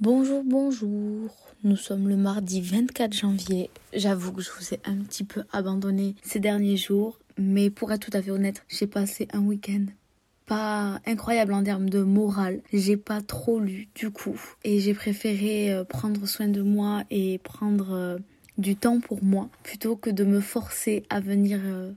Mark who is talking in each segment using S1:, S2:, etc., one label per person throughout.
S1: Bonjour, bonjour. Nous sommes le mardi 24 janvier. J'avoue que je vous ai un petit peu abandonné ces derniers jours, mais pour être tout à fait honnête, j'ai passé un week-end pas incroyable en termes de morale. J'ai pas trop lu du coup et j'ai préféré euh, prendre soin de moi et prendre euh, du temps pour moi plutôt que de me forcer à venir euh,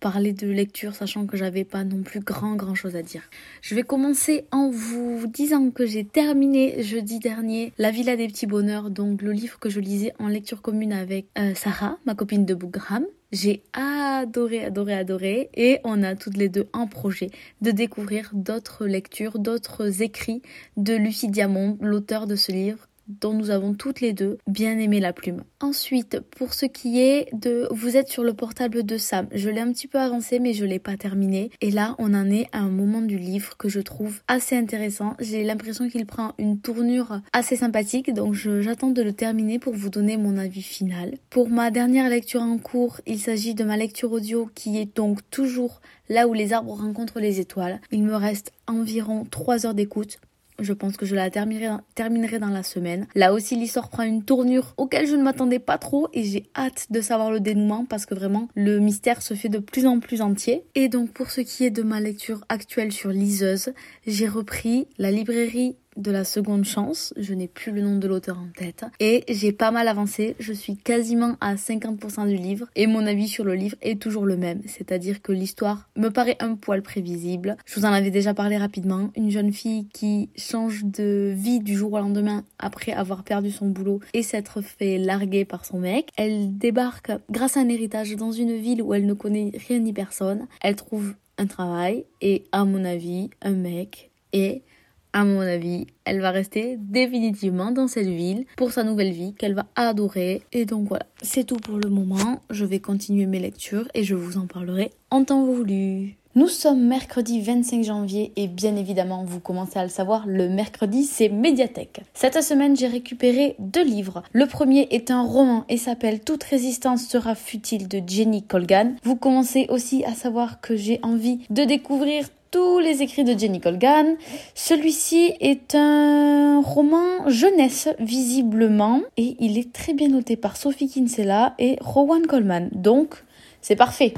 S1: parler de lecture, sachant que j'avais pas non plus grand grand chose à dire. Je vais commencer en vous disant que j'ai terminé jeudi dernier La Villa des petits bonheurs, donc le livre que je lisais en lecture commune avec euh, Sarah, ma copine de Bougram. J'ai adoré, adoré, adoré et on a toutes les deux un projet de découvrir d'autres lectures, d'autres écrits de Lucie Diamond, l'auteur de ce livre dont nous avons toutes les deux bien aimé la plume. Ensuite, pour ce qui est de vous êtes sur le portable de Sam, je l'ai un petit peu avancé mais je l'ai pas terminé et là on en est à un moment du livre que je trouve assez intéressant. J'ai l'impression qu'il prend une tournure assez sympathique donc j'attends de le terminer pour vous donner mon avis final. Pour ma dernière lecture en cours, il s'agit de ma lecture audio qui est donc toujours là où les arbres rencontrent les étoiles. Il me reste environ 3 heures d'écoute. Je pense que je la terminerai, dans la semaine. Là aussi, l'histoire prend une tournure auquel je ne m'attendais pas trop et j'ai hâte de savoir le dénouement parce que vraiment, le mystère se fait de plus en plus entier. Et donc, pour ce qui est de ma lecture actuelle sur Liseuse, j'ai repris la librairie de la seconde chance, je n'ai plus le nom de l'auteur en tête, et j'ai pas mal avancé, je suis quasiment à 50% du livre, et mon avis sur le livre est toujours le même, c'est-à-dire que l'histoire me paraît un poil prévisible. Je vous en avais déjà parlé rapidement, une jeune fille qui change de vie du jour au lendemain après avoir perdu son boulot et s'être fait larguer par son mec. Elle débarque grâce à un héritage dans une ville où elle ne connaît rien ni personne. Elle trouve un travail et à mon avis un mec et à mon avis, elle va rester définitivement dans cette ville pour sa nouvelle vie qu'elle va adorer. Et donc voilà, c'est tout pour le moment. Je vais continuer mes lectures et je vous en parlerai en temps voulu. Nous sommes mercredi 25 janvier et bien évidemment, vous commencez à le savoir, le mercredi c'est médiathèque. Cette semaine, j'ai récupéré deux livres. Le premier est un roman et s'appelle Toute résistance sera futile de Jenny Colgan. Vous commencez aussi à savoir que j'ai envie de découvrir tous les écrits de Jenny Colgan. Celui-ci est un roman jeunesse, visiblement, et il est très bien noté par Sophie Kinsella et Rowan Coleman. Donc, c'est parfait.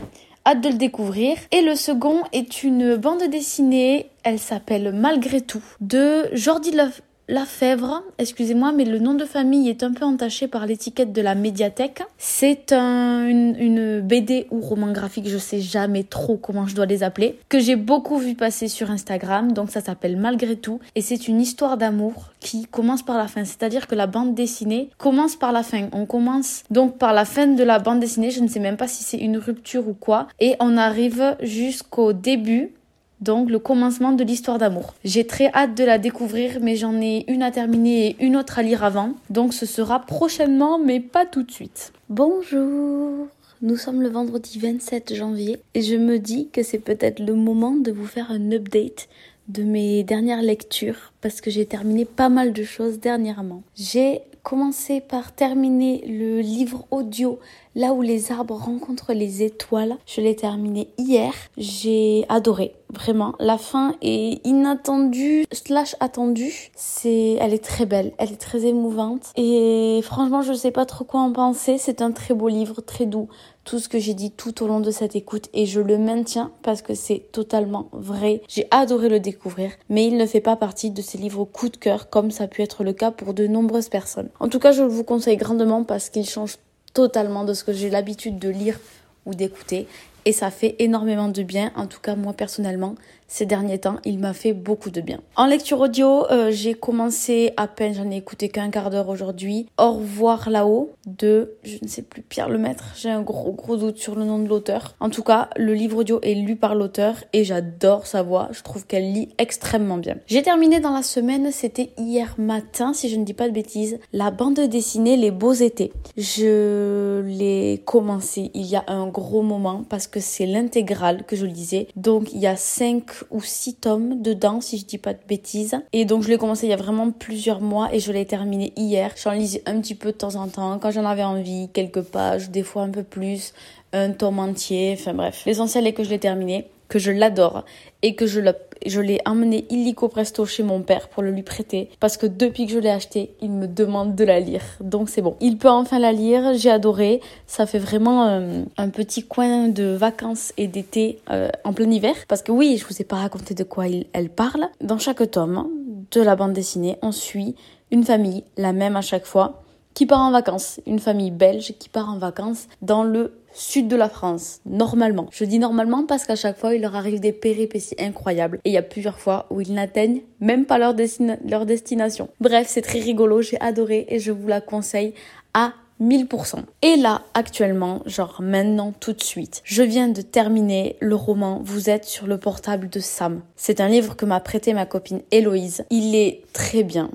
S1: Hâte de le découvrir. Et le second est une bande dessinée, elle s'appelle Malgré tout, de Jordi Love la Fèvre, excusez-moi, mais le nom de famille est un peu entaché par l'étiquette de la médiathèque. C'est une, BD ou roman graphique, je sais jamais trop comment je dois les appeler, que j'ai beaucoup vu passer sur Instagram, donc ça s'appelle Malgré tout, et c'est une histoire d'amour qui commence par la fin, c'est-à-dire que la bande dessinée commence par la fin. On commence donc par la fin de la bande dessinée, je ne sais même pas si c'est une rupture ou quoi, et on arrive jusqu'au début donc le commencement de l'histoire d'amour. J'ai très hâte de la découvrir, mais j'en ai une à terminer et une autre à lire avant. Donc ce sera prochainement, mais pas tout de suite. Bonjour nous sommes le vendredi 27 janvier et je me dis que c'est peut-être le moment de vous faire un update de mes dernières lectures parce que j'ai terminé pas mal de choses dernièrement. J'ai commencé par terminer le livre audio Là où les arbres rencontrent les étoiles. Je l'ai terminé hier. J'ai adoré. Vraiment. La fin est inattendue slash attendue. C'est, elle est très belle. Elle est très émouvante. Et franchement, je ne sais pas trop quoi en penser. C'est un très beau livre, très doux. Tout ce que j'ai dit tout au long de cette écoute et je le maintiens parce que c'est totalement vrai. J'ai adoré le découvrir, mais il ne fait pas partie de ces livres coup de cœur comme ça a pu être le cas pour de nombreuses personnes. En tout cas, je vous conseille grandement parce qu'il change totalement de ce que j'ai l'habitude de lire ou d'écouter et ça fait énormément de bien. En tout cas, moi personnellement, ces derniers temps, il m'a fait beaucoup de bien. En lecture audio, euh, j'ai commencé à peine, j'en ai écouté qu'un quart d'heure aujourd'hui. Au revoir là-haut de, je ne sais plus, Pierre Lemaître. J'ai un gros gros doute sur le nom de l'auteur. En tout cas, le livre audio est lu par l'auteur et j'adore sa voix. Je trouve qu'elle lit extrêmement bien. J'ai terminé dans la semaine, c'était hier matin, si je ne dis pas de bêtises, la bande dessinée Les Beaux Étés. Je l'ai commencé il y a un gros moment parce que c'est l'intégrale que je lisais. Donc il y a cinq ou six tomes dedans, si je dis pas de bêtises. Et donc je l'ai commencé il y a vraiment plusieurs mois et je l'ai terminé hier. J'en lisais un petit peu de temps en temps quand j'en avais envie, quelques pages, des fois un peu plus, un tome entier, enfin bref. L'essentiel est que je l'ai terminé. Que je l'adore et que je l'ai emmené illico presto chez mon père pour le lui prêter parce que depuis que je l'ai acheté, il me demande de la lire. Donc c'est bon. Il peut enfin la lire, j'ai adoré. Ça fait vraiment euh, un petit coin de vacances et d'été euh, en plein hiver parce que oui, je vous ai pas raconté de quoi il, elle parle. Dans chaque tome de la bande dessinée, on suit une famille, la même à chaque fois, qui part en vacances. Une famille belge qui part en vacances dans le sud de la France, normalement. Je dis normalement parce qu'à chaque fois, il leur arrive des péripéties incroyables. Et il y a plusieurs fois où ils n'atteignent même pas leur, destination. Bref, c'est très rigolo, j'ai adoré et je vous la conseille à 1000%. Et là, actuellement, genre maintenant, tout de suite, je viens de terminer le roman Vous êtes sur le portable de Sam. C'est un livre que m'a prêté ma copine Héloïse. Il est très bien.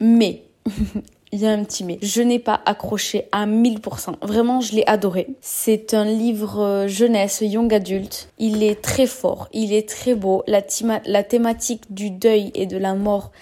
S1: Mais il y a un petit mais. Je n'ai pas accroché à 1000%. Vraiment, je l'ai adoré. C'est un livre euh, jeunesse, young adulte. Il est très fort, il est très beau. La, la thématique du deuil et de la mort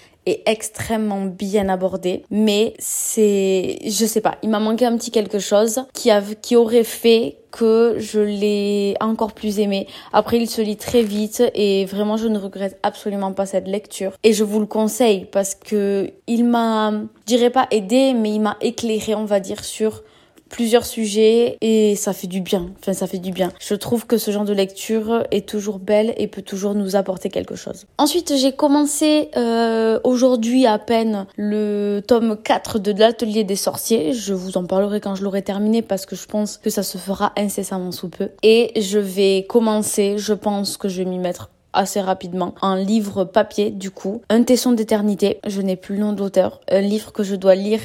S1: extrêmement bien abordée, mais c'est, je sais pas, il m'a manqué un petit quelque chose qui a, qui aurait fait que je l'ai encore plus aimé. Après, il se lit très vite et vraiment, je ne regrette absolument pas cette lecture. Et je vous le conseille parce que il m'a, je dirais pas aidé, mais il m'a éclairé, on va dire, sur plusieurs sujets et ça fait du bien. Enfin, ça fait du bien. Je trouve que ce genre de lecture est toujours belle et peut toujours nous apporter quelque chose. Ensuite, j'ai commencé euh, aujourd'hui à peine le tome 4 de l'atelier des sorciers. Je vous en parlerai quand je l'aurai terminé parce que je pense que ça se fera incessamment sous peu. Et je vais commencer, je pense que je vais m'y mettre assez rapidement. Un livre papier, du coup. Un tesson d'éternité. Je n'ai plus le nom d'auteur. Un livre que je dois lire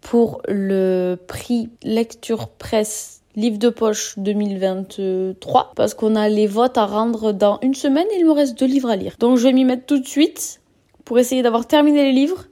S1: pour le prix lecture presse livre de poche 2023 parce qu'on a les votes à rendre dans une semaine et il me reste deux livres à lire. Donc je vais m'y mettre tout de suite pour essayer d'avoir terminé les livres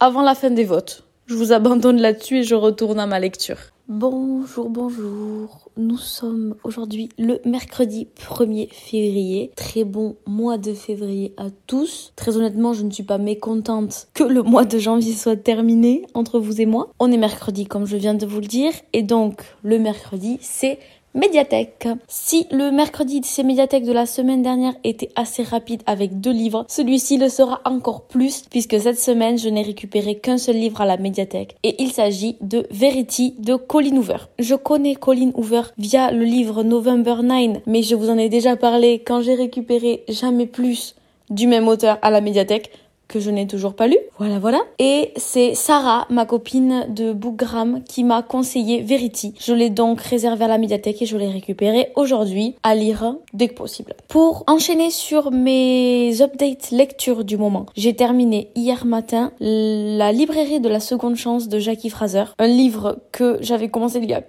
S1: avant la fin des votes. Je vous abandonne là-dessus et je retourne à ma lecture. Bonjour, bonjour. Nous sommes aujourd'hui le mercredi 1er février. Très bon mois de février à tous. Très honnêtement, je ne suis pas mécontente que le mois de janvier soit terminé entre vous et moi. On est mercredi comme je viens de vous le dire. Et donc, le mercredi, c'est médiathèque. Si le mercredi de ces médiathèques de la semaine dernière était assez rapide avec deux livres, celui-ci le sera encore plus puisque cette semaine je n'ai récupéré qu'un seul livre à la médiathèque et il s'agit de Verity de Colin Hoover. Je connais Colin Hoover via le livre November 9 mais je vous en ai déjà parlé quand j'ai récupéré Jamais plus du même auteur à la médiathèque que je n'ai toujours pas lu. Voilà, voilà. Et c'est Sarah, ma copine de Bookgram, qui m'a conseillé Verity. Je l'ai donc réservé à la médiathèque et je l'ai récupéré aujourd'hui à lire dès que possible. Pour enchaîner sur mes updates lecture du moment, j'ai terminé hier matin La librairie de la seconde chance de Jackie Fraser, un livre que j'avais commencé il y a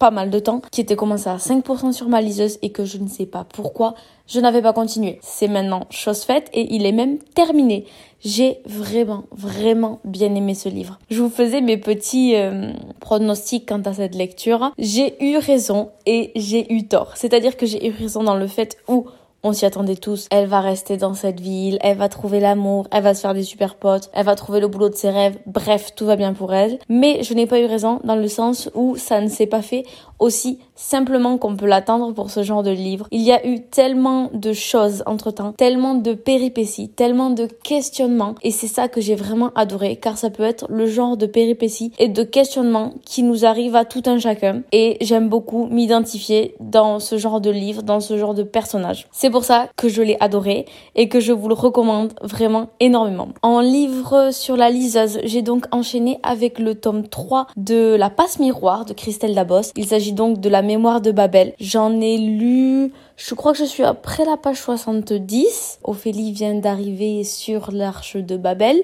S1: pas mal de temps, qui était commencé à 5% sur ma liseuse et que je ne sais pas pourquoi je n'avais pas continué. C'est maintenant chose faite et il est même terminé. J'ai vraiment, vraiment bien aimé ce livre. Je vous faisais mes petits euh, pronostics quant à cette lecture. J'ai eu raison et j'ai eu tort. C'est-à-dire que j'ai eu raison dans le fait où on s'y attendait tous. Elle va rester dans cette ville, elle va trouver l'amour, elle va se faire des super potes, elle va trouver le boulot de ses rêves. Bref, tout va bien pour elle. Mais je n'ai pas eu raison dans le sens où ça ne s'est pas fait aussi simplement qu'on peut l'attendre pour ce genre de livre. Il y a eu tellement de choses entre temps, tellement de péripéties, tellement de questionnements et c'est ça que j'ai vraiment adoré car ça peut être le genre de péripéties et de questionnements qui nous arrivent à tout un chacun et j'aime beaucoup m'identifier dans ce genre de livre, dans ce genre de personnage. C'est pour ça que je l'ai adoré et que je vous le recommande vraiment énormément. En livre sur la liseuse, j'ai donc enchaîné avec le tome 3 de La passe miroir de Christelle Dabos. Il s'agit donc de la mémoire de Babel. J'en ai lu je crois que je suis après la page 70. Ophélie vient d'arriver sur l'arche de Babel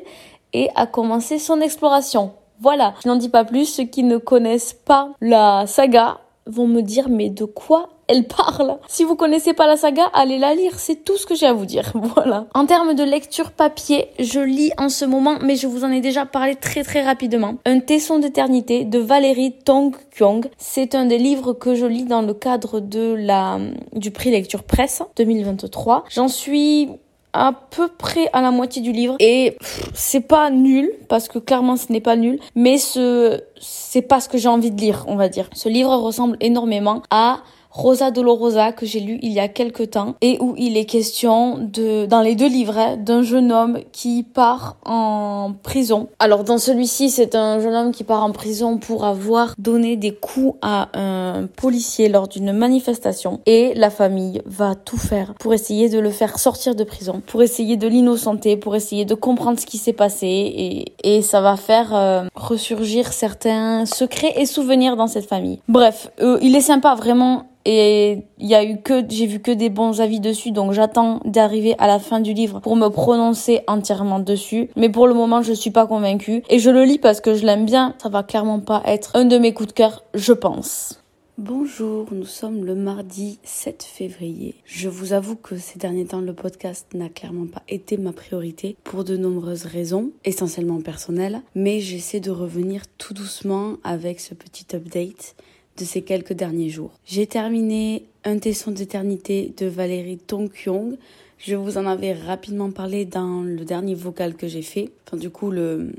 S1: et a commencé son exploration. Voilà, je n'en dis pas plus. Ceux qui ne connaissent pas la saga vont me dire mais de quoi elle parle. Si vous connaissez pas la saga, allez la lire, c'est tout ce que j'ai à vous dire. Voilà. En termes de lecture papier, je lis en ce moment, mais je vous en ai déjà parlé très très rapidement. Un tesson d'éternité de Valérie Tong Kyong. C'est un des livres que je lis dans le cadre de la du prix lecture presse 2023. J'en suis à peu près à la moitié du livre et c'est pas nul parce que clairement ce n'est pas nul mais ce c'est pas ce que j'ai envie de lire on va dire ce livre ressemble énormément à Rosa Dolorosa que j'ai lu il y a quelque temps et où il est question de, dans les deux livres, hein, d'un jeune homme qui part en prison. Alors dans celui-ci, c'est un jeune homme qui part en prison pour avoir donné des coups à un policier lors d'une manifestation et la famille va tout faire pour essayer de le faire sortir de prison, pour essayer de l'innocenter, pour essayer de comprendre ce qui s'est passé et, et ça va faire euh, ressurgir certains secrets et souvenirs dans cette famille. Bref, euh, il est sympa vraiment et il y a eu que j'ai vu que des bons avis dessus donc j'attends d'arriver à la fin du livre pour me prononcer entièrement dessus. Mais pour le moment je suis pas convaincue. Et je le lis parce que je l'aime bien. Ça va clairement pas être un de mes coups de cœur je pense. Bonjour, nous sommes le mardi 7 février. Je vous avoue que ces derniers temps, le podcast n'a clairement pas été ma priorité pour de nombreuses raisons, essentiellement personnelles, mais j'essaie de revenir tout doucement avec ce petit update de ces quelques derniers jours. J'ai terminé Un tesson d'éternité de Valérie Tonkyong. Je vous en avais rapidement parlé dans le dernier vocal que j'ai fait. Enfin, du coup, le,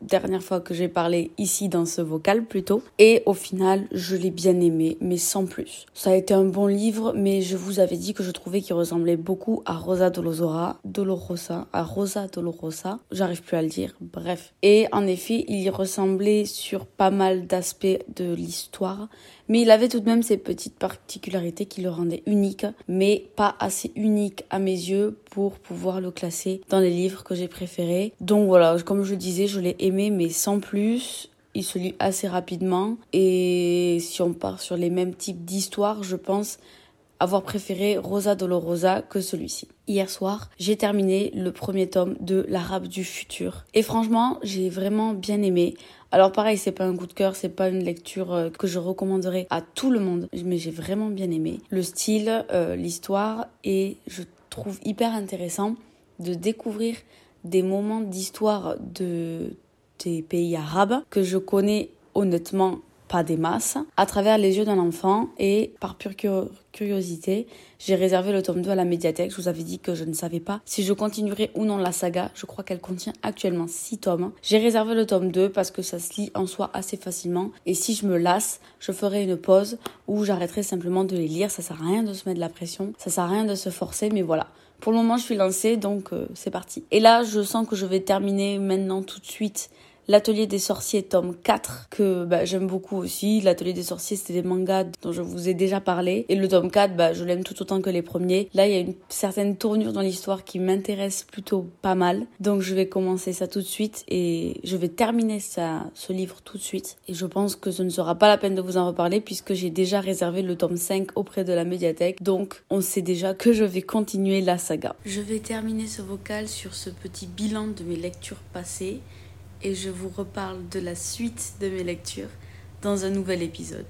S1: dernière fois que j'ai parlé ici dans ce vocal plutôt. Et au final, je l'ai bien aimé, mais sans plus. Ça a été un bon livre, mais je vous avais dit que je trouvais qu'il ressemblait beaucoup à Rosa Dolorosa, Dolorosa, à Rosa Dolorosa. J'arrive plus à le dire. Bref. Et en effet, il y ressemblait sur pas mal d'aspects de l'histoire, mais il avait tout de même ces petites particularités qui le rendaient unique, mais pas assez unique à mes yeux pour pouvoir le classer dans les livres que j'ai préférés. Donc voilà, comme je disais, je l'ai aimé, mais sans plus il se lit assez rapidement et si on part sur les mêmes types d'histoires, je pense avoir préféré Rosa Dolorosa que celui-ci. Hier soir, j'ai terminé le premier tome de L'Arabe du futur et franchement, j'ai vraiment bien aimé. Alors pareil, c'est pas un coup de cœur, c'est pas une lecture euh, que je recommanderais à tout le monde, mais j'ai vraiment bien aimé. Le style, euh, l'histoire et je trouve hyper intéressant de découvrir des moments d'histoire de des pays arabes que je connais honnêtement pas des masses, à travers les yeux d'un enfant et par pure curiosité, j'ai réservé le tome 2 à la médiathèque. Je vous avais dit que je ne savais pas si je continuerais ou non la saga. Je crois qu'elle contient actuellement 6 tomes. J'ai réservé le tome 2 parce que ça se lit en soi assez facilement et si je me lasse, je ferai une pause où j'arrêterai simplement de les lire. Ça sert à rien de se mettre de la pression, ça sert à rien de se forcer, mais voilà. Pour le moment, je suis lancée, donc euh, c'est parti. Et là, je sens que je vais terminer maintenant tout de suite L'Atelier des sorciers, tome 4, que bah, j'aime beaucoup aussi. L'Atelier des sorciers, c'était des mangas dont je vous ai déjà parlé. Et le tome 4, bah, je l'aime tout autant que les premiers. Là, il y a une certaine tournure dans l'histoire qui m'intéresse plutôt pas mal. Donc, je vais commencer ça tout de suite et je vais terminer ça, ce livre tout de suite. Et je pense que ce ne sera pas la peine de vous en reparler puisque j'ai déjà réservé le tome 5 auprès de la médiathèque. Donc, on sait déjà que je vais continuer la saga. Je vais terminer ce vocal sur ce petit bilan de mes lectures passées et je vous reparle de la suite de mes lectures dans un nouvel épisode.